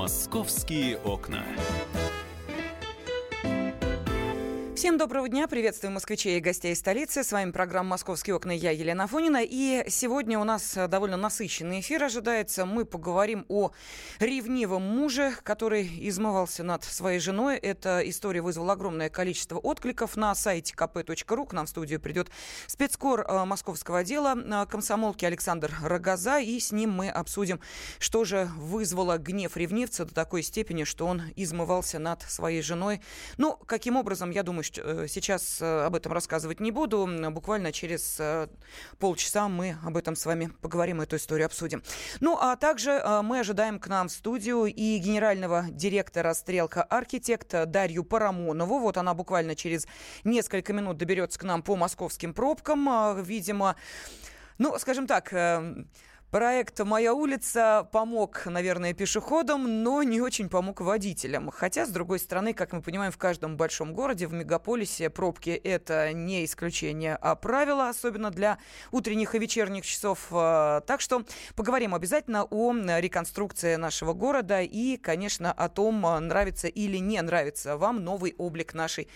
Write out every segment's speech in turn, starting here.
Московские окна. Всем доброго дня, приветствую москвичей и гостей столицы. С вами программа «Московские окна». Я Елена Фонина. И сегодня у нас довольно насыщенный эфир ожидается. Мы поговорим о ревнивом муже, который измывался над своей женой. Эта история вызвала огромное количество откликов. На сайте kp.ru к нам в студию придет спецкор э, московского отдела э, комсомолки Александр Рогоза. И с ним мы обсудим, что же вызвало гнев ревнивца до такой степени, что он измывался над своей женой. Ну, каким образом, я думаю, Э, сейчас э, об этом рассказывать не буду. Буквально через э, полчаса мы об этом с вами поговорим, эту историю обсудим. Ну, а также мы ожидаем к нам в студию и генерального директора «Стрелка Архитекта» Дарью Парамонову. Вот она буквально через несколько минут доберется к нам по московским пробкам. Видимо, ну, скажем так, Проект «Моя улица» помог, наверное, пешеходам, но не очень помог водителям. Хотя, с другой стороны, как мы понимаем, в каждом большом городе, в мегаполисе пробки – это не исключение, а правило, особенно для утренних и вечерних часов. А, так что поговорим обязательно о реконструкции нашего города и, конечно, о том, нравится или не нравится вам новый облик нашей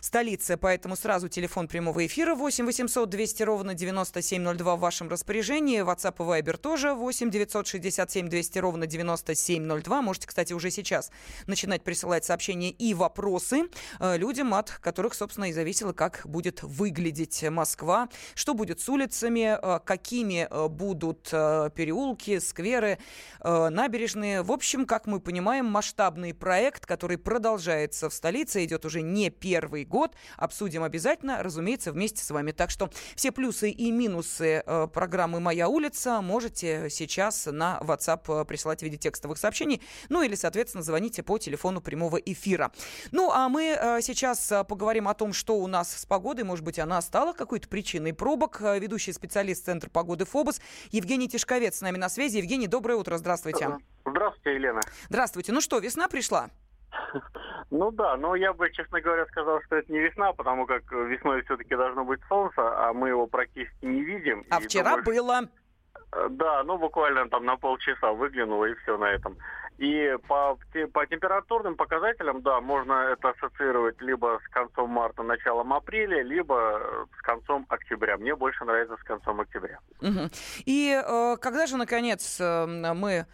столицы. Поэтому сразу телефон прямого эфира 8 800 200 ровно 9702 в вашем распоряжении. WhatsApp и Viber номер тоже 8 967 200 ровно 9702. Можете, кстати, уже сейчас начинать присылать сообщения и вопросы э, людям, от которых, собственно, и зависело, как будет выглядеть Москва, что будет с улицами, э, какими э, будут переулки, скверы, набережные. В общем, как мы понимаем, масштабный проект, который продолжается в столице, идет уже не первый год. Обсудим обязательно, разумеется, вместе с вами. Так что все плюсы и минусы программы «Моя улица» можно можете сейчас на WhatsApp э, присылать в виде текстовых сообщений, ну или, соответственно, звоните по телефону прямого эфира. Ну, а мы э, сейчас э, поговорим о том, что у нас с погодой. Может быть, она стала какой-то причиной пробок. Ведущий специалист Центра погоды ФОБОС Евгений Тишковец с нами на связи. Евгений, доброе утро, здравствуйте. Здравствуйте, Елена. Здравствуйте. Ну что, весна пришла? Ну да, но я бы, честно говоря, сказал, что это не весна, потому как весной все-таки должно быть солнце, а мы его практически не видим. А вчера думаю, было. Э, да, ну буквально там на полчаса выглянуло и все на этом. И по, по температурным показателям, да, можно это ассоциировать либо с концом марта, началом апреля, либо с концом октября. Мне больше нравится с концом октября. Угу. И э, когда же, наконец, э, мы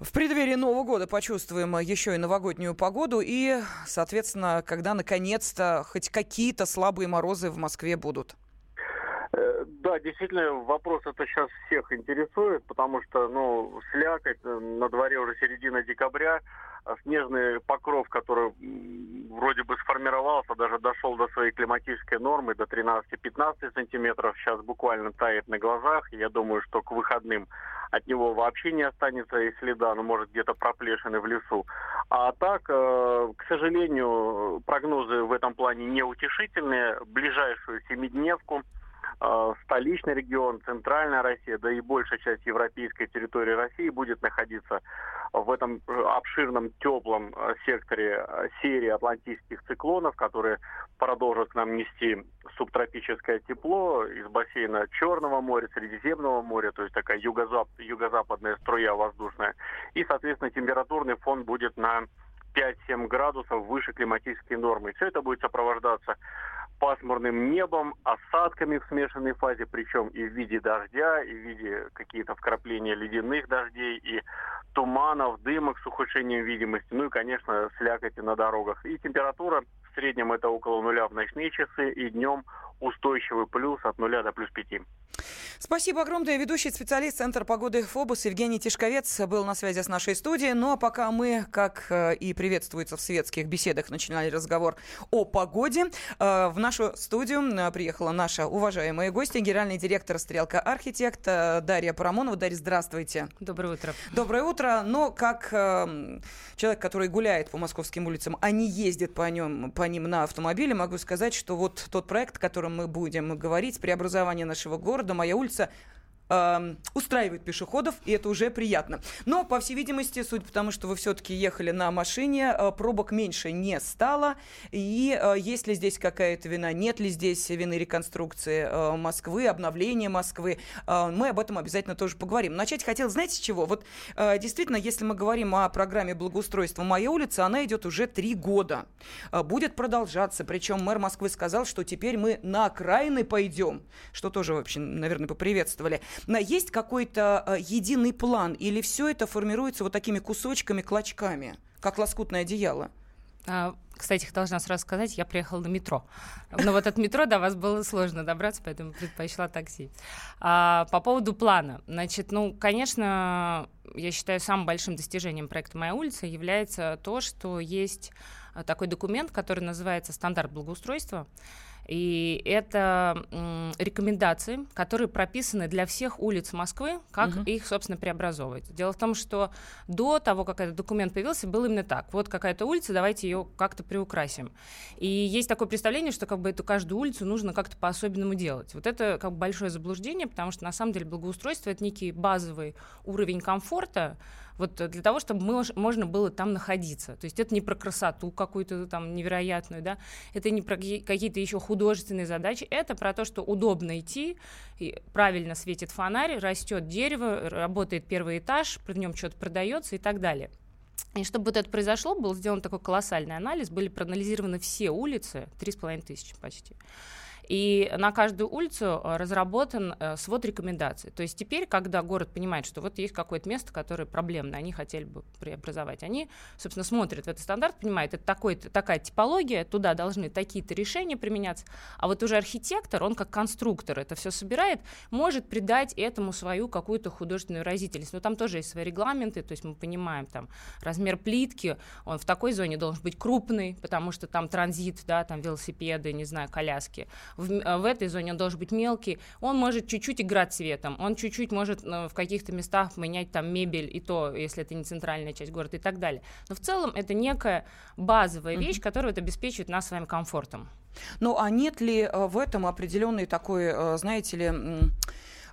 в преддверии Нового года почувствуем еще и новогоднюю погоду и, соответственно, когда наконец-то хоть какие-то слабые морозы в Москве будут? Э, да, действительно, вопрос это сейчас всех интересует, потому что, ну, слякоть, на дворе уже середина декабря, а снежный покров, который вроде бы сформировался, даже дошел до своей климатической нормы, до 13-15 сантиметров, сейчас буквально тает на глазах. Я думаю, что к выходным от него вообще не останется и следа, ну, может, где-то проплешины в лесу. А так, э, к сожалению, прогнозы в этом плане неутешительные. Ближайшую семидневку – столичный регион, центральная Россия, да и большая часть европейской территории России будет находиться в этом обширном теплом э, секторе э, серии атлантических циклонов, которые продолжат к нам нести субтропическое тепло из бассейна Черного моря, Средиземного моря, то есть такая юго-зап юго-западная струя воздушная. И, соответственно, температурный фон будет на 5-7 градусов выше климатической нормы. Все это будет сопровождаться пасмурным небом, осадками в смешанной фазе, причем и в виде дождя, и в виде каких-то вкрапления ледяных дождей, и туманов, дымок с ухудшением видимости, ну и, конечно, слякоти на дорогах. И температура среднем это около нуля в ночные часы, и днем устойчивый плюс от нуля до плюс пяти. Спасибо огромное. Ведущий специалист Центра погоды ФОБУС Евгений Тишковец был на связи с нашей студией. Ну а пока мы, как э, и приветствуется в светских беседах, начинали разговор о погоде, э, в нашу студию э, приехала наша уважаемая гостья, генеральный директор «Стрелка Архитект» Дарья Парамонова. Дарья, здравствуйте. Доброе утро. Доброе утро. Но как человек, который гуляет по московским улицам, а не ездит по, нем, по ним на автомобиле, могу сказать, что вот тот проект, о котором мы будем говорить, преобразование нашего города, моя улица, э, устраивает пешеходов, и это уже приятно. Но, по всей видимости, судя по тому, что вы все-таки ехали на машине, э, пробок меньше не стало. И э, есть ли здесь какая-то вина, нет ли здесь вины реконструкции э, Москвы, обновления Москвы, э, мы об этом обязательно тоже поговорим. Начать хотел, знаете, с чего? Вот э, действительно, если мы говорим о программе благоустройства «Моя улица», она идет уже три года. Э, будет продолжаться, причем мэр Москвы сказал, что теперь мы на окраины пойдем, что тоже, вообще, наверное, поприветствовали. Есть какой-то э, единый план или все это формируется вот такими кусочками, клочками, как лоскутное одеяло? А, кстати, должна сразу сказать, я приехала на метро. Но вот от метро до вас было сложно добраться, поэтому предпочла такси. А, по поводу плана. Значит, ну, конечно, я считаю, самым большим достижением проекта «Моя улица» является то, что есть такой документ, который называется «Стандарт благоустройства». И это м, рекомендации, которые прописаны для всех улиц Москвы, как угу. их, собственно, преобразовывать. Дело в том, что до того, как этот документ появился, было именно так. Вот какая-то улица, давайте ее как-то приукрасим. И есть такое представление, что как бы эту каждую улицу нужно как-то по-особенному делать. Вот это как бы большое заблуждение, потому что на самом деле благоустройство это некий базовый уровень комфорта, вот для того, чтобы мы, можно было там находиться. То есть это не про красоту какую-то там невероятную, да, это не про какие-то еще художественные задачи, это про то, что удобно идти, и правильно светит фонарь, растет дерево, работает первый этаж, при нем что-то продается и так далее. И чтобы вот это произошло, был сделан такой колоссальный анализ, были проанализированы все улицы, 3,5 тысячи почти. И на каждую улицу э, разработан э, свод рекомендаций. То есть теперь, когда город понимает, что вот есть какое-то место, которое проблемное, они хотели бы преобразовать, они, собственно, смотрят в этот стандарт, понимают, это такой, такая типология, туда должны такие-то решения применяться. А вот уже архитектор, он как конструктор это все собирает, может придать этому свою какую-то художественную выразительность. Но там тоже есть свои регламенты, то есть мы понимаем, там, размер плитки, он в такой зоне должен быть крупный, потому что там транзит, да, там велосипеды, не знаю, коляски в, э, в этой зоне он должен быть мелкий, он может чуть-чуть играть цветом, он чуть-чуть может э, в каких-то местах менять там мебель, и то, если это не центральная часть города и так далее. Но в целом это некая базовая вещь, которая вот обеспечивает нас с вами комфортом. Ну а нет ли э, в этом определенной такой, знаете ли, Э,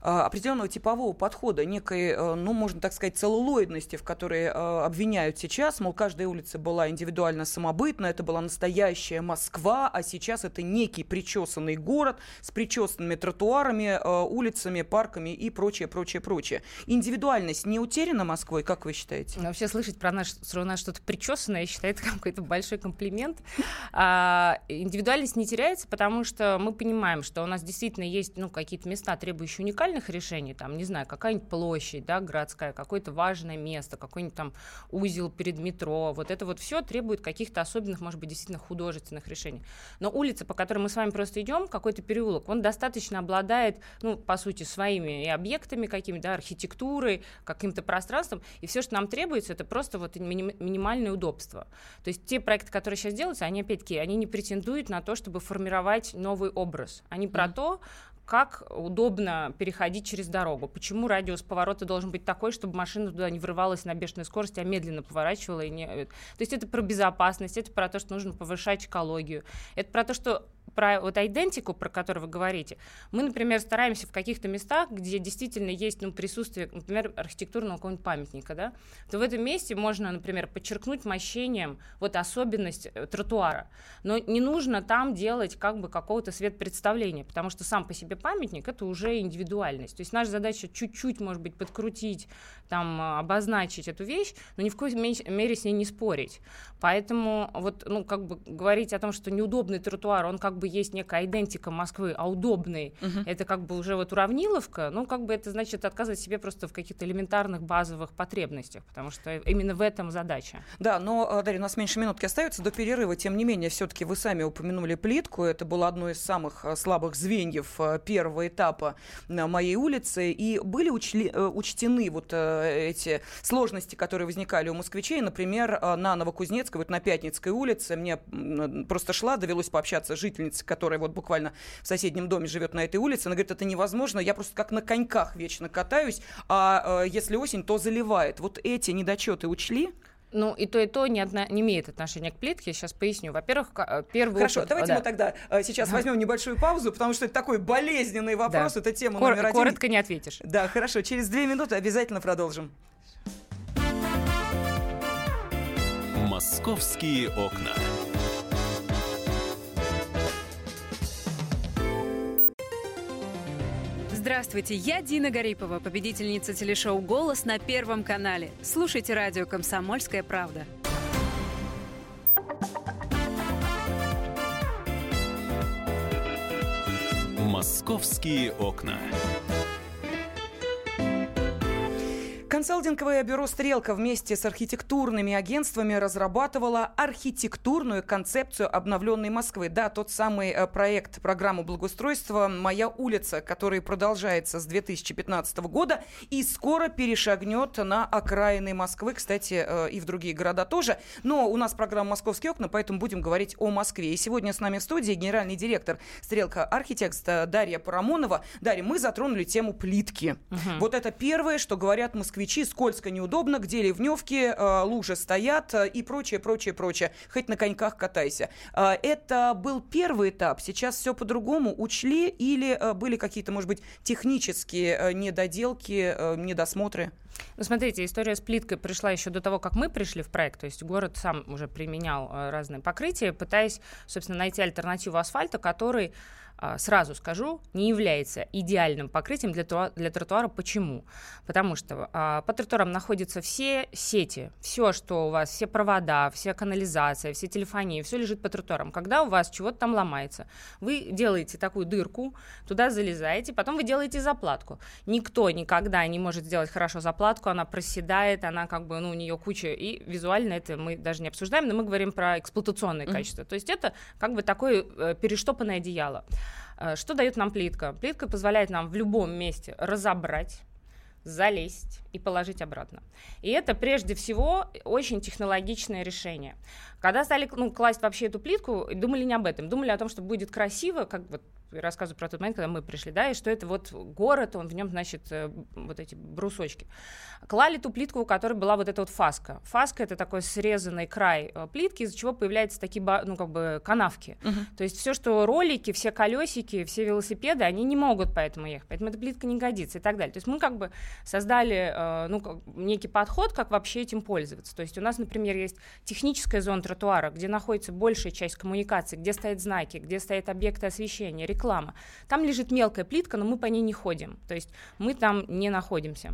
определенного типового подхода, некой, э, ну, можно так сказать, целлулоидности, в которой э, обвиняют сейчас, мол, каждая улица была индивидуально самобытна, это была настоящая Москва, а сейчас это некий причесанный город с причесанными тротуарами, улицами, парками и прочее, прочее, прочее. Индивидуальность не утеряна Москвой, как вы считаете? Вообще слышать про наш, про нас что-то причесанное, я считаю, это какой-то большой комплимент. А, индивидуальность не теряется, потому что мы понимаем, что у нас действительно есть ну, какие-то места, требующие уникальности, глобальных решений, там, не знаю, какая-нибудь площадь, да, городская, какое-то важное место, какой-нибудь там узел перед метро, вот это вот все требует каких-то особенных, может быть, действительно художественных решений. Но улица, по которой мы с вами просто идем, какой-то переулок, он достаточно обладает, ну, по сути, своими и объектами какими, да, архитектурой, каким-то пространством, и все, что нам требуется, это просто вот минимальное удобство. То есть те проекты, которые сейчас делаются, они, опять-таки, они не претендуют на то, чтобы формировать новый образ. Они mm-hmm. про то, как удобно переходить через дорогу, почему радиус поворота должен быть такой, чтобы машина туда не врывалась на бешеной скорости, а медленно поворачивала. И не... То есть это про безопасность, это про то, что нужно повышать экологию, это про то, что про вот идентику, про которую вы говорите, мы, например, стараемся в каких-то местах, где действительно есть ну, присутствие, например, архитектурного какого-нибудь памятника, да, то в этом месте можно, например, подчеркнуть мощением вот особенность э, тротуара. Но не нужно там делать как бы какого-то свет представления, потому что сам по себе памятник это уже индивидуальность. То есть наша задача чуть-чуть, может быть, подкрутить, там, обозначить эту вещь, но ни в коей мере с ней не спорить. Поэтому вот, ну, как бы говорить о том, что неудобный тротуар, он как бы есть некая идентика Москвы, а удобный, угу. это как бы уже вот уравниловка, ну, как бы это значит отказывать себе просто в каких-то элементарных базовых потребностях, потому что именно в этом задача. Да, но, э, Дарья, у нас меньше минутки остается до перерыва, тем не менее, все-таки вы сами упомянули плитку, это было одно из самых э, слабых звеньев э, первого этапа на моей улице, и были учли, учтены вот эти сложности, которые возникали у москвичей, например, на Новокузнецкой, вот на Пятницкой улице, мне просто шла, довелось пообщаться с жительницей, которая вот буквально в соседнем доме живет на этой улице, она говорит, это невозможно, я просто как на коньках вечно катаюсь, а если осень, то заливает. Вот эти недочеты учли? Ну, и то, и то не, одна, не имеет отношения к плитке. Сейчас поясню. Во-первых, э, первый Хорошо, опыт, давайте да. мы тогда э, сейчас возьмем небольшую паузу, потому что это такой болезненный вопрос, да. это тема Кор- номер один. Коротко не ответишь. Да, хорошо, через две минуты обязательно продолжим. Московские окна. Здравствуйте, я Дина Гарипова, победительница телешоу «Голос» на Первом канале. Слушайте радио «Комсомольская правда». Московские окна. Консалтинговое бюро «Стрелка» вместе с архитектурными агентствами разрабатывало архитектурную концепцию обновленной Москвы. Да, тот самый э, проект программы благоустройства «Моя улица», который продолжается с 2015 года и скоро перешагнет на окраины Москвы, кстати, э, и в другие города тоже. Но у нас программа «Московские окна», поэтому будем говорить о Москве. И сегодня с нами в студии генеральный директор «Стрелка Архитекст» Дарья Парамонова. Дарья, мы затронули тему плитки. Угу. Вот это первое, что говорят москвичи москвичи, скользко, неудобно, где ливневки, э, лужи стоят э, и прочее, прочее, прочее. Хоть на коньках катайся. Э, это был первый этап. Сейчас все по-другому учли или были какие-то, может быть, технические недоделки, недосмотры? Ну, смотрите, история с плиткой пришла еще до того, как мы пришли в проект. То есть город сам уже применял разные покрытия, пытаясь, собственно, найти альтернативу асфальта, который сразу скажу, не является идеальным покрытием для, для тротуара. Почему? Потому что а, по тротуарам находятся все сети, все, что у вас, все провода, вся канализация, все телефонии, все лежит по тротуарам. Когда у вас чего-то там ломается, вы делаете такую дырку, туда залезаете, потом вы делаете заплатку. Никто никогда не может сделать хорошо заплатку, она проседает, она как бы, ну, у нее куча, и визуально это мы даже не обсуждаем, но мы говорим про эксплуатационное mm-hmm. качество. То есть это как бы такое э, перештопанное одеяло. Э, что дает нам плитка? Плитка позволяет нам в любом месте разобрать, залезть и положить обратно. И это прежде всего очень технологичное решение. Когда стали ну, класть вообще эту плитку, думали не об этом, думали о том, что будет красиво, как вот рассказываю про тот момент, когда мы пришли, да, и что это вот город, он в нем, значит, э, вот эти брусочки. Клали ту плитку, у которой была вот эта вот фаска. Фаска это такой срезанный край э, плитки, из-за чего появляются такие, ну, как бы канавки. Uh-huh. То есть все, что ролики, все колесики, все велосипеды, они не могут поэтому ехать, поэтому эта плитка не годится и так далее. То есть мы как бы создали, э, ну, некий подход, как вообще этим пользоваться. То есть у нас, например, есть техническая зона тротуара, где находится большая часть коммуникации, где стоят знаки, где стоят объекты освещения, реклама. Там лежит мелкая плитка, но мы по ней не ходим. То есть мы там не находимся.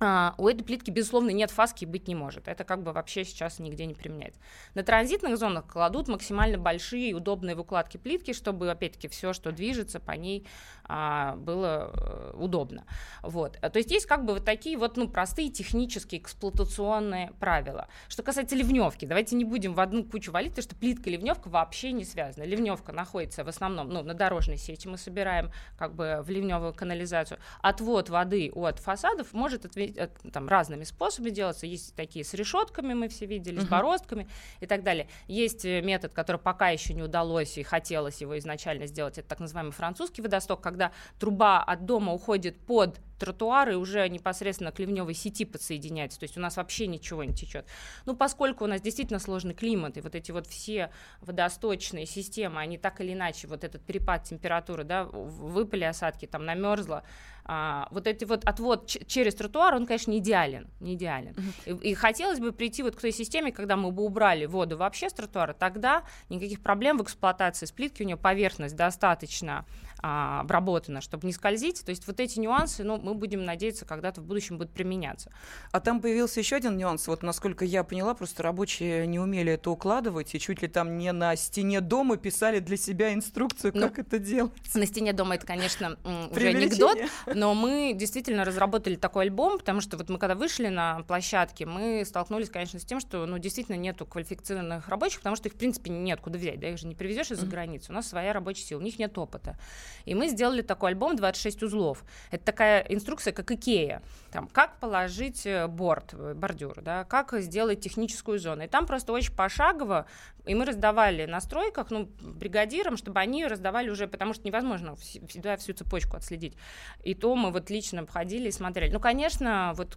А, у этой плитки, безусловно, нет фаски и быть не может. Это как бы вообще сейчас нигде не применяется. На транзитных зонах кладут максимально большие и удобные выкладки плитки, чтобы, опять-таки, все, что движется по ней, а, было э, удобно. Вот. То есть есть как бы вот такие вот ну, простые технические эксплуатационные правила. Что касается ливневки, давайте не будем в одну кучу валить, потому что плитка и ливневка вообще не связаны. Ливневка находится в основном ну, на дорожной сети, мы собираем как бы в ливневую канализацию. Отвод воды от фасадов может ответить э, там разными способами делаться. Есть такие с решетками, мы все видели, uh-huh. с бороздками и так далее. Есть э, метод, который пока еще не удалось и хотелось его изначально сделать, это так называемый французский водосток, когда труба от дома уходит под тротуары уже непосредственно к ливневой сети подсоединяется, то есть у нас вообще ничего не течет. Ну, поскольку у нас действительно сложный климат, и вот эти вот все водосточные системы, они так или иначе, вот этот перепад температуры, да, выпали осадки, там намерзло, а, вот эти вот отвод через тротуар, он, конечно, не идеален, не идеален. Uh-huh. И, и хотелось бы прийти вот к той системе, когда мы бы убрали воду вообще с тротуара, тогда никаких проблем в эксплуатации с плитки, у нее поверхность достаточно а, обработана, чтобы не скользить. То есть вот эти нюансы, ну, мы будем надеяться, когда-то в будущем будут применяться. А там появился еще один нюанс. Вот насколько я поняла, просто рабочие не умели это укладывать, и чуть ли там не на стене дома писали для себя инструкцию, ну, как это делать. На стене дома это, конечно, уже анекдот, но мы действительно разработали такой альбом, потому что вот мы когда вышли на площадке, мы столкнулись, конечно, с тем, что, ну, действительно нету квалифицированных рабочих, потому что их, в принципе, нет куда взять, да, их же не привезешь из-за mm-hmm. границы. У нас своя рабочая сила, у них нет опыта. И мы сделали такой альбом 26 узлов. Это такая инструкция, как Икея. Там, как положить э, борт, э, бордюр, да, как сделать техническую зону. И там просто очень пошагово, и мы раздавали на стройках, ну, бригадирам, чтобы они раздавали уже, потому что невозможно всегда всю цепочку отследить. И то мы вот лично обходили и смотрели. Ну, конечно, вот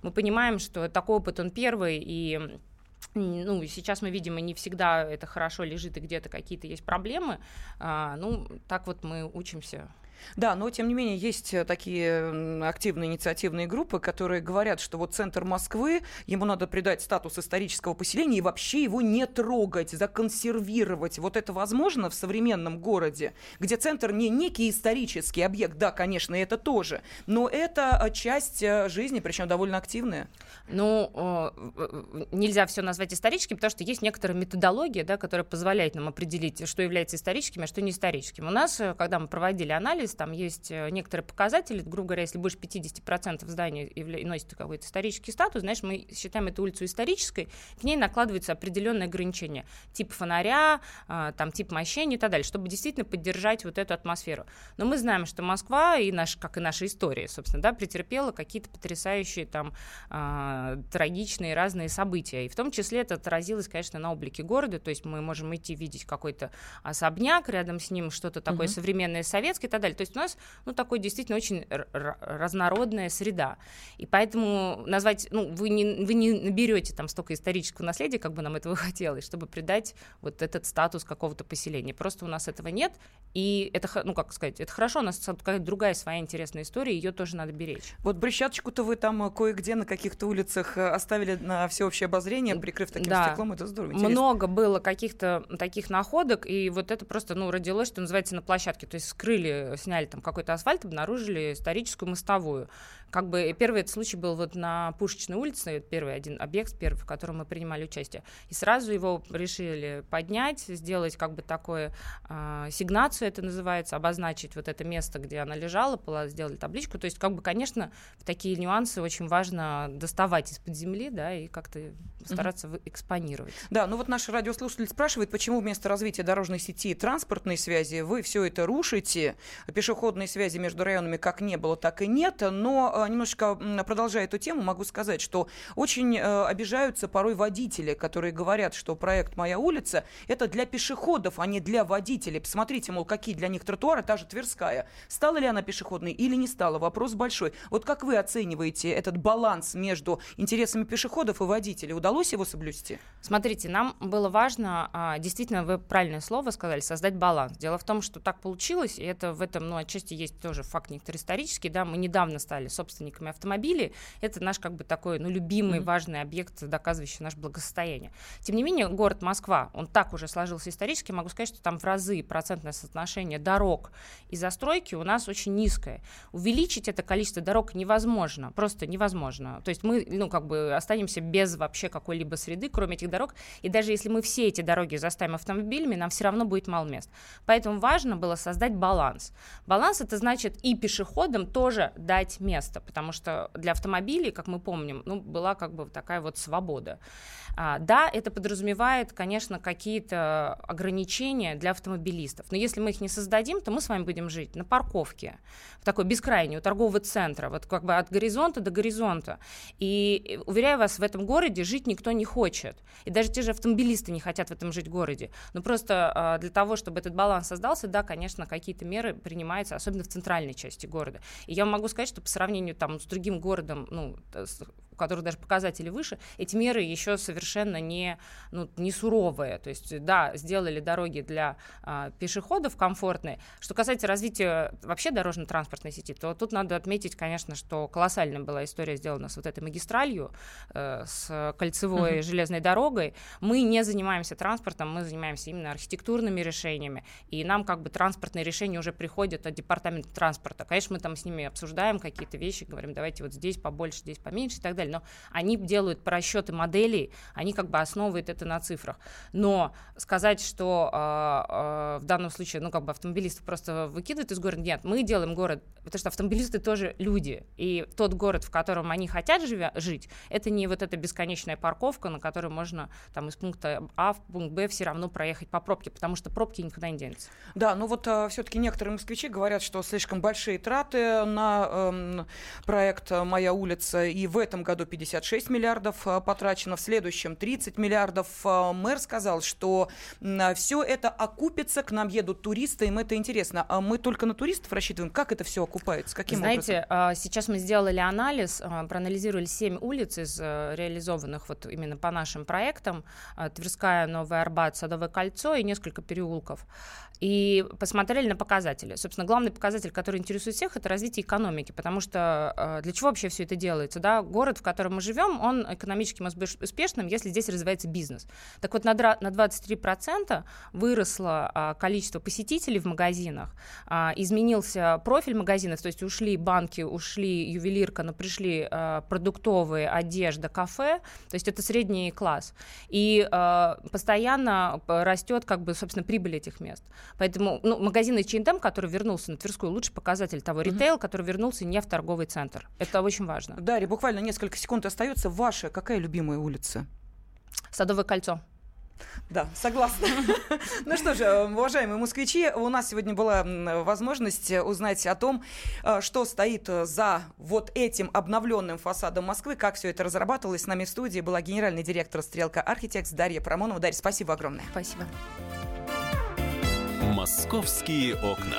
мы понимаем, что такой опыт, он первый, и ну, сейчас мы видим, и не всегда это хорошо лежит, и где-то какие-то есть проблемы. А, ну, так вот мы учимся да, но тем не менее есть э, такие активные инициативные группы, которые говорят, что вот центр Москвы, ему надо придать статус исторического поселения и вообще его не трогать, законсервировать. Вот это возможно в современном городе, где центр не некий исторический объект, да, конечно, это тоже, но это э, часть э, жизни, причем довольно активная. Ну, нельзя все назвать историческим, потому что есть некоторая методология, да, которая позволяет нам определить, что является историческим, а что не историческим. У нас, когда мы проводили анализ, анализ, там есть э, некоторые показатели, грубо говоря, если больше 50% зданий носит какой-то исторический статус, знаешь, мы считаем эту улицу исторической, к ней накладываются определенные ограничения, тип фонаря, а, там, тип мощения и так далее, чтобы действительно поддержать вот эту атмосферу. Но мы знаем, что Москва, и наш, как и наша история, собственно, да, претерпела какие-то потрясающие там а, трагичные разные события, и в том числе это отразилось, конечно, на облике города, то есть мы можем идти видеть какой-то особняк, рядом с ним что-то такое угу. современное советское и так далее. То есть у нас, ну, такой действительно очень разнородная среда. И поэтому назвать, ну, вы не, вы не наберете там столько исторического наследия, как бы нам этого хотелось, чтобы придать вот этот статус какого-то поселения. Просто у нас этого нет, и это, ну, как сказать, это хорошо, у нас какая-то другая своя интересная история, ее тоже надо беречь. Вот брусчаточку-то вы там э, кое-где на каких-то улицах э, оставили на всеобщее обозрение, прикрыв таким да. стеклом, это здорово. Интересно. Много было каких-то таких находок, и вот это просто, ну, родилось, что называется, на площадке, то есть скрыли, сняли там какой-то асфальт, обнаружили историческую мостовую. Как бы первый этот случай был вот на Пушечной улице, первый один объект, первый, в котором мы принимали участие. И сразу его решили поднять, сделать как бы такое, э, сигнацию это называется, обозначить вот это место, где она лежала, сделали табличку. То есть, как бы, конечно, в такие нюансы очень важно доставать из-под земли, да, и как-то стараться mm-hmm. экспонировать. Да, ну вот наш радиослушатель спрашивает, почему вместо развития дорожной сети и транспортной связи вы все это рушите, пешеходной связи между районами как не было, так и нет, но а, немножечко продолжая эту тему, могу сказать, что очень э, обижаются порой водители, которые говорят, что проект «Моя улица» — это для пешеходов, а не для водителей. Посмотрите, мол, какие для них тротуары, та же Тверская. Стала ли она пешеходной или не стала? Вопрос большой. Вот как вы оцениваете этот баланс между интересами пешеходов и водителей? Удалось его соблюсти? Смотрите, нам было важно, а, действительно, вы правильное слово сказали, создать баланс. Дело в том, что так получилось, и это в этом, ну, отчасти есть тоже факт некоторый исторический, да, мы недавно стали собственниками автомобилей. Это наш как бы такой, ну, любимый, mm-hmm. важный объект, доказывающий наше благосостояние. Тем не менее, город Москва, он так уже сложился исторически, могу сказать, что там в разы процентное соотношение дорог и застройки у нас очень низкое. Увеличить это количество дорог невозможно, просто невозможно. То есть мы, ну, как бы останемся без вообще какой-либо среды, кроме этих дорог. И даже если мы все эти дороги заставим автомобилями, нам все равно будет мало мест. Поэтому важно было создать баланс. Баланс это значит и пешеходам тоже дать место, потому что для автомобилей, как мы помним, ну, была как бы такая вот свобода. А, да, это подразумевает, конечно, какие-то ограничения для автомобилистов, но если мы их не создадим, то мы с вами будем жить на парковке, в такой бескрайней, у торгового центра, вот как бы от горизонта до горизонта. И, уверяю вас, в этом городе жить никто не хочет. И даже те же автомобилисты не хотят в этом жить городе. Но просто а, для того, чтобы этот баланс создался, да, конечно, какие-то меры принимаются, особенно в центральной части города. И я могу сказать, что по сравнению там, с другим городом, ну, которых даже показатели выше, эти меры еще совершенно не, ну, не суровые. То есть, да, сделали дороги для а, пешеходов комфортные. Что касается развития вообще дорожно-транспортной сети, то тут надо отметить, конечно, что колоссальная была история сделана с вот этой магистралью, э, с кольцевой uh-huh. железной дорогой. Мы не занимаемся транспортом, мы занимаемся именно архитектурными решениями, и нам как бы транспортные решения уже приходят от департамента транспорта. Конечно, мы там с ними обсуждаем какие-то вещи, говорим, давайте вот здесь побольше, здесь поменьше и так далее, но они делают просчеты моделей, они как бы основывают это на цифрах. Но сказать, что э, э, в данном случае, ну, как бы автомобилисты просто выкидывают из города, нет, мы делаем город, потому что автомобилисты тоже люди, и тот город, в котором они хотят живя, жить, это не вот эта бесконечная парковка, на которой можно там из пункта А в пункт Б все равно проехать по пробке, потому что пробки никуда не денутся. Да, ну вот э, все-таки некоторые москвичи говорят, что слишком большие траты на э, проект «Моя улица», и в этом году году 56 миллиардов потрачено, в следующем 30 миллиардов. Мэр сказал, что все это окупится, к нам едут туристы, им это интересно. А мы только на туристов рассчитываем. Как это все окупается? Каким Знаете, образом? сейчас мы сделали анализ, проанализировали 7 улиц из э, реализованных вот именно по нашим проектам. Тверская, Новая Арбат, Садовое кольцо и несколько переулков и посмотрели на показатели. Собственно, главный показатель, который интересует всех, это развитие экономики, потому что э, для чего вообще все это делается? Да? Город, в котором мы живем, он экономически может быть успешным, если здесь развивается бизнес. Так вот, на 23% выросло а, количество посетителей в магазинах, а, изменился профиль магазинов, то есть ушли банки, ушли ювелирка, но пришли а, продуктовые, одежда, кафе, то есть это средний класс. И постоянно растет, как бы, собственно, прибыль этих мест. Поэтому ну, магазин H&M, который вернулся на Тверскую, лучший показатель того ритейл, mm-hmm. который вернулся не в торговый центр. Это очень важно. Дарья, буквально несколько секунд остается. Ваша какая любимая улица? Садовое кольцо. Да, согласна. Ну что же, уважаемые москвичи, у нас сегодня была возможность узнать о том, э, что стоит за вот этим обновленным фасадом Москвы, как все это разрабатывалось. С нами в студии была генеральный директор «Стрелка Архитекс» Дарья Парамонова. Дарья, спасибо огромное. Спасибо. Московские окна.